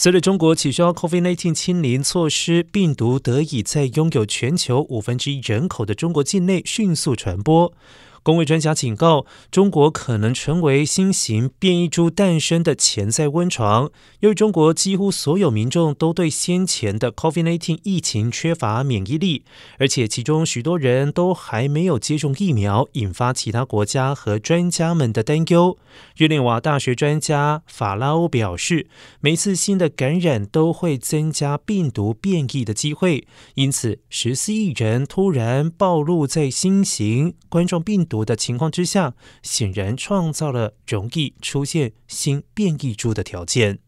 随着中国取消 COVID-19 清零措施，病毒得以在拥有全球五分之一人口的中国境内迅速传播。工卫专家警告，中国可能成为新型变异株诞生的潜在温床。由于中国几乎所有民众都对先前的 COVID-19 疫情缺乏免疫力，而且其中许多人都还没有接种疫苗，引发其他国家和专家们的担忧。日内瓦大学专家法拉欧表示，每次新的感染都会增加病毒变异的机会，因此十四亿人突然暴露在新型冠状病毒毒。的情况之下，显然创造了容易出现新变异株的条件。